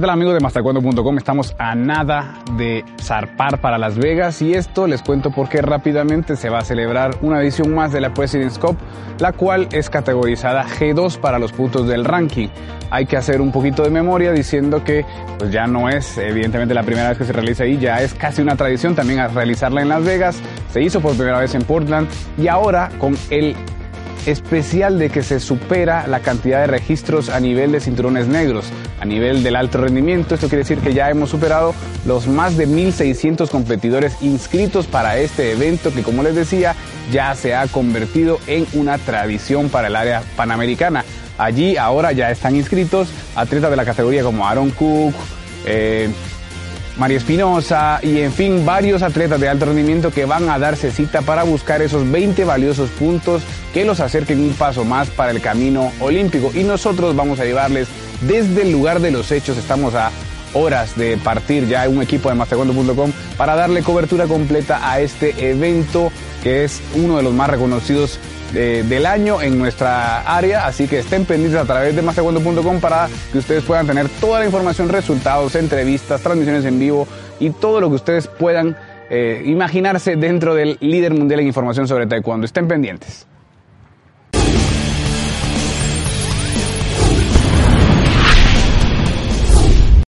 ¿Qué tal amigos de Mastercuento.com? Estamos a nada de zarpar para Las Vegas y esto les cuento porque rápidamente se va a celebrar una edición más de la President's Cup, la cual es categorizada G2 para los puntos del ranking. Hay que hacer un poquito de memoria diciendo que pues ya no es evidentemente la primera vez que se realiza ahí, ya es casi una tradición también realizarla en Las Vegas, se hizo por primera vez en Portland y ahora con el especial de que se supera la cantidad de registros a nivel de cinturones negros, a nivel del alto rendimiento. Esto quiere decir que ya hemos superado los más de 1.600 competidores inscritos para este evento que, como les decía, ya se ha convertido en una tradición para el área panamericana. Allí ahora ya están inscritos atletas de la categoría como Aaron Cook, eh, María Espinosa y en fin varios atletas de alto rendimiento que van a darse cita para buscar esos 20 valiosos puntos que los acerquen un paso más para el camino olímpico. Y nosotros vamos a llevarles desde el lugar de los hechos, estamos a horas de partir ya un equipo de mastercondo.com para darle cobertura completa a este evento que es uno de los más reconocidos del año en nuestra área, así que estén pendientes a través de mastercuento.com para que ustedes puedan tener toda la información, resultados, entrevistas, transmisiones en vivo y todo lo que ustedes puedan eh, imaginarse dentro del líder mundial en información sobre taekwondo. Estén pendientes.